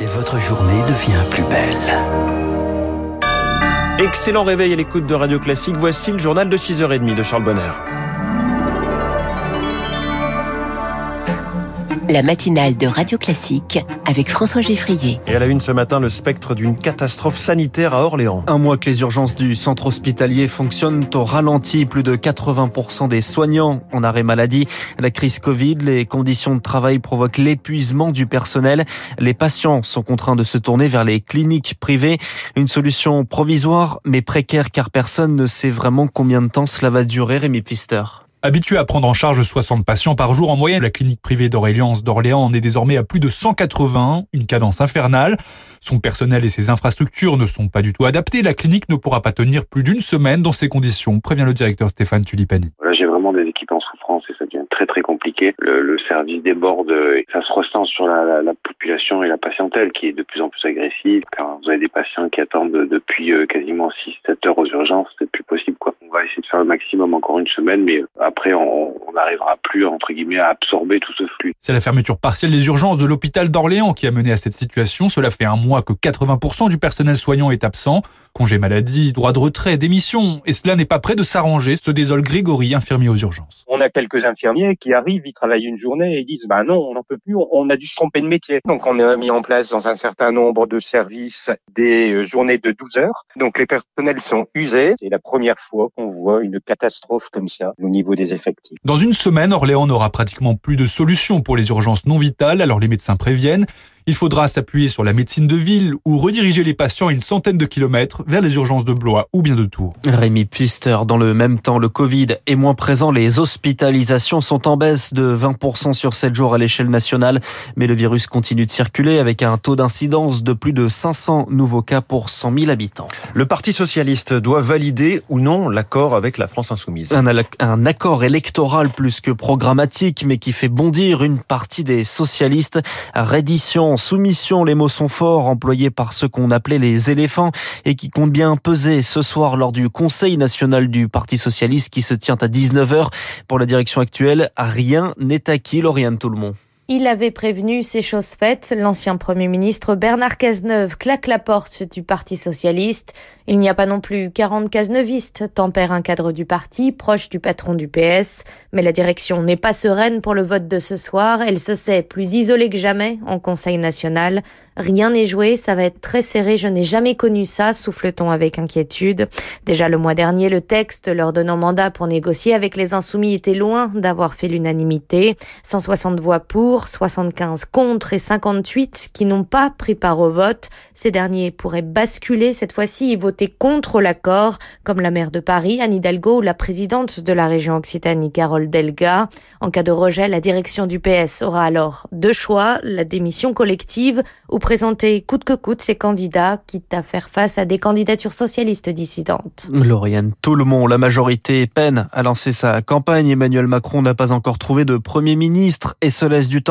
et votre journée devient plus belle. Excellent réveil à l'écoute de Radio Classique. Voici le journal de 6h30 de Charles Bonner. La matinale de Radio Classique avec François Geffrier. Et à la une ce matin, le spectre d'une catastrophe sanitaire à Orléans. Un mois que les urgences du centre hospitalier fonctionnent au ralenti. Plus de 80% des soignants en arrêt maladie. La crise Covid, les conditions de travail provoquent l'épuisement du personnel. Les patients sont contraints de se tourner vers les cliniques privées. Une solution provisoire mais précaire car personne ne sait vraiment combien de temps cela va durer. Rémi Pfister. Habitué à prendre en charge 60 patients par jour en moyenne, la clinique privée d'Aurélien d'Orléans en est désormais à plus de 180, une cadence infernale. Son personnel et ses infrastructures ne sont pas du tout adaptés. La clinique ne pourra pas tenir plus d'une semaine dans ces conditions, prévient le directeur Stéphane Tulipani. Là, j'ai vraiment des équipes en souffrance et ça devient très très compliqué. Le, service déborde et ça se ressent sur la, population et la patientèle qui est de plus en plus agressive. Quand vous avez des patients qui attendent depuis euh, quasiment 6-7 heures aux urgences, c'est plus possible quoi. Essayer de faire le maximum encore une semaine, mais après on n'arrivera plus entre guillemets à absorber tout ce flux. C'est la fermeture partielle des urgences de l'hôpital d'Orléans qui a mené à cette situation. Cela fait un mois que 80% du personnel soignant est absent. Congé maladie, droit de retrait, démission. Et cela n'est pas prêt de s'arranger, se désole Grégory, infirmier aux urgences. On a quelques infirmiers qui arrivent, ils travaillent une journée et ils disent bah non, on n'en peut plus, on a dû se tromper de métier. Donc on a mis en place dans un certain nombre de services des euh, journées de 12 heures. Donc les personnels sont usés. C'est la première fois qu'on voit une catastrophe comme ça au niveau des effectifs. Dans une semaine, Orléans n'aura pratiquement plus de solutions pour les urgences non vitales, alors les médecins préviennent. Il faudra s'appuyer sur la médecine de ville ou rediriger les patients à une centaine de kilomètres vers les urgences de Blois ou bien de Tours. Rémi Pfister, dans le même temps, le Covid est moins présent. Les hospitalisations sont en baisse de 20% sur 7 jours à l'échelle nationale, mais le virus continue de circuler avec un taux d'incidence de plus de 500 nouveaux cas pour 100 000 habitants. Le Parti socialiste doit valider ou non l'accord avec la France insoumise. Un, un accord électoral plus que programmatique, mais qui fait bondir une partie des socialistes. Reddition soumission, les mots sont forts, employés par ceux qu'on appelait les éléphants et qui comptent bien peser ce soir lors du Conseil national du Parti socialiste qui se tient à 19h. Pour la direction actuelle, rien n'est acquis, Lauriane Tout-le-Monde. Il avait prévenu ces choses faites. L'ancien Premier ministre Bernard Cazeneuve claque la porte du Parti socialiste. Il n'y a pas non plus 40 casneuvistes, tempère un cadre du parti, proche du patron du PS. Mais la direction n'est pas sereine pour le vote de ce soir. Elle se sait plus isolée que jamais en Conseil national. Rien n'est joué, ça va être très serré. Je n'ai jamais connu ça, souffle-t-on avec inquiétude. Déjà le mois dernier, le texte leur donnant mandat pour négocier avec les insoumis était loin d'avoir fait l'unanimité. 160 voix pour, 75 contre et 58 qui n'ont pas pris part au vote. Ces derniers pourraient basculer cette fois-ci et voter contre l'accord, comme la maire de Paris, Anne Hidalgo, ou la présidente de la région Occitanie, Carole Delga. En cas de rejet, la direction du PS aura alors deux choix, la démission collective ou présenter coûte que coûte ses candidats, quitte à faire face à des candidatures socialistes dissidentes. Lauriane monde, la majorité peine à lancer sa campagne. Emmanuel Macron n'a pas encore trouvé de Premier ministre et se laisse du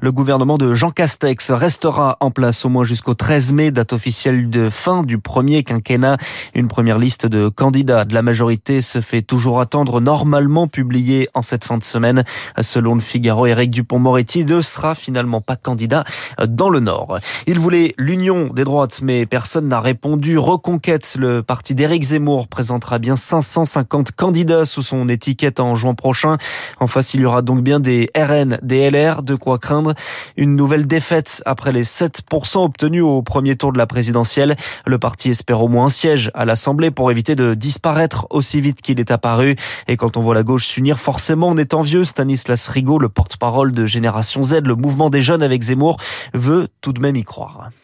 le gouvernement de Jean Castex restera en place au moins jusqu'au 13 mai, date officielle de fin du premier quinquennat. Une première liste de candidats de la majorité se fait toujours attendre, normalement publiée en cette fin de semaine. Selon le Figaro, Éric Dupont-Moretti ne sera finalement pas candidat dans le Nord. Il voulait l'union des droites, mais personne n'a répondu. Reconquête, le parti d'Éric Zemmour présentera bien 550 candidats sous son étiquette en juin prochain. En face, il y aura donc bien des RN, des LR, de quoi craindre une nouvelle défaite après les 7% obtenus au premier tour de la présidentielle. Le parti espère au moins un siège à l'Assemblée pour éviter de disparaître aussi vite qu'il est apparu. Et quand on voit la gauche s'unir, forcément on est envieux. Stanislas Rigaud, le porte-parole de Génération Z, le mouvement des jeunes avec Zemmour, veut tout de même y croire.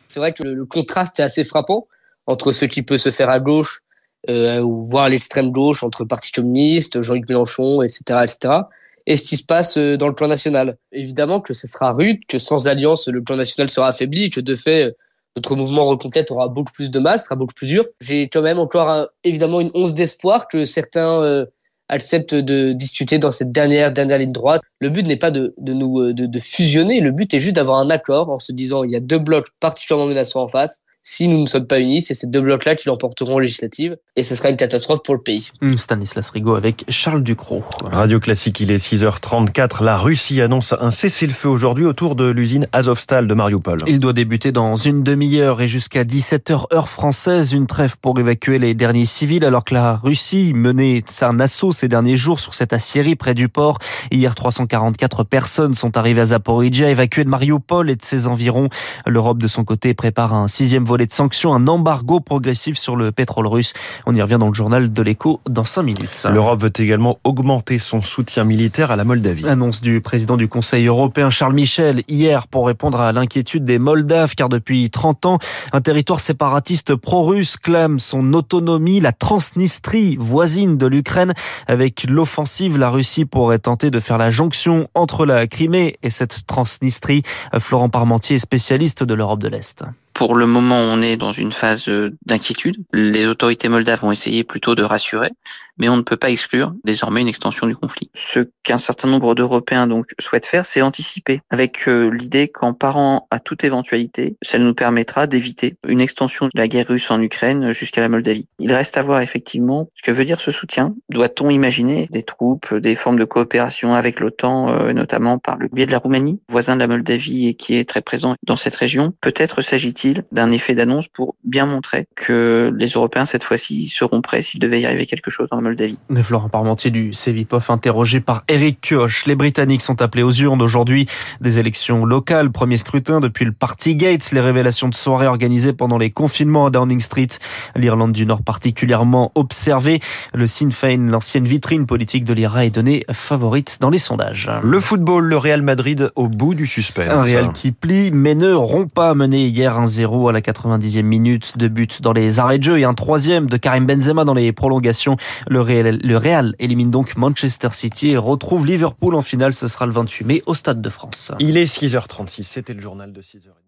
C'est vrai que le, contraste est assez frappant entre ce qui peut se faire à gauche euh, ou voir l'extrême gauche entre Parti communiste, Jean-Luc Mélenchon, etc., etc et ce qui se passe euh, dans le plan national. Évidemment que ce sera rude, que sans alliance, le plan national sera affaibli que de fait, euh, notre mouvement Reconquête aura beaucoup plus de mal, sera beaucoup plus dur. J'ai quand même encore évidemment une once d'espoir que certains euh, acceptent de discuter dans cette dernière dernière ligne droite. Le but n'est pas de, de nous de, de, fusionner, le but est juste d'avoir un accord en se disant il y a deux blocs particulièrement menaçants en face si nous ne sommes pas unis, c'est ces deux blocs-là qui l'emporteront aux législatives et ce sera une catastrophe pour le pays. Stanislas Rigaud avec Charles Ducrot. Radio Classique, il est 6h34. La Russie annonce un cessez-le-feu aujourd'hui autour de l'usine Azovstal de Mariupol. Il doit débuter dans une demi-heure et jusqu'à 17h heure française. Une trêve pour évacuer les derniers civils alors que la Russie menait un assaut ces derniers jours sur cette aciérie près du port. Hier, 344 personnes sont arrivées à Zaporizhia, évacuées de Mariupol et de ses environs. L'Europe, de son côté, prépare un sixième volet de sanctions, un embargo progressif sur le pétrole russe. On y revient dans le journal de l'écho dans 5 minutes. L'Europe veut également augmenter son soutien militaire à la Moldavie. Annonce du président du Conseil européen Charles Michel hier pour répondre à l'inquiétude des Moldaves car depuis 30 ans, un territoire séparatiste pro-russe clame son autonomie, la Transnistrie voisine de l'Ukraine. Avec l'offensive, la Russie pourrait tenter de faire la jonction entre la Crimée et cette Transnistrie. Florent Parmentier est spécialiste de l'Europe de l'Est. Pour le moment, on est dans une phase d'inquiétude. Les autorités moldaves vont essayer plutôt de rassurer, mais on ne peut pas exclure désormais une extension du conflit. Ce qu'un certain nombre d'Européens donc souhaitent faire, c'est anticiper, avec l'idée qu'en parant à toute éventualité, ça nous permettra d'éviter une extension de la guerre russe en Ukraine jusqu'à la Moldavie. Il reste à voir effectivement ce que veut dire ce soutien. Doit-on imaginer des troupes, des formes de coopération avec l'OTAN, notamment par le biais de la Roumanie, voisin de la Moldavie et qui est très présent dans cette région? Peut-être s'agit-il d'un effet d'annonce pour bien montrer que les Européens, cette fois-ci, seront prêts s'il devait y arriver quelque chose en Moldavie. Florent Parmentier du CEVIPOF, interrogé par Eric Kioch. Les Britanniques sont appelés aux urnes aujourd'hui. Des élections locales, premier scrutin depuis le Partygate, les révélations de soirée organisées pendant les confinements à Downing Street. L'Irlande du Nord particulièrement observée. Le Sinn Féin, l'ancienne vitrine politique de l'IRA, est donnée favorite dans les sondages. Le football, le Real Madrid au bout du suspense. Un Real qui plie, mais ne rompt pas, mené hier 1-0 à la 90e minute. Deux buts dans les arrêts de jeu et un troisième de Karim Benzema dans les prolongations. Le Real, élimine donc Manchester City et retrouve Liverpool en finale. Ce sera le 28 mai au Stade de France. Il est 6h36. C'était le journal de 6h30.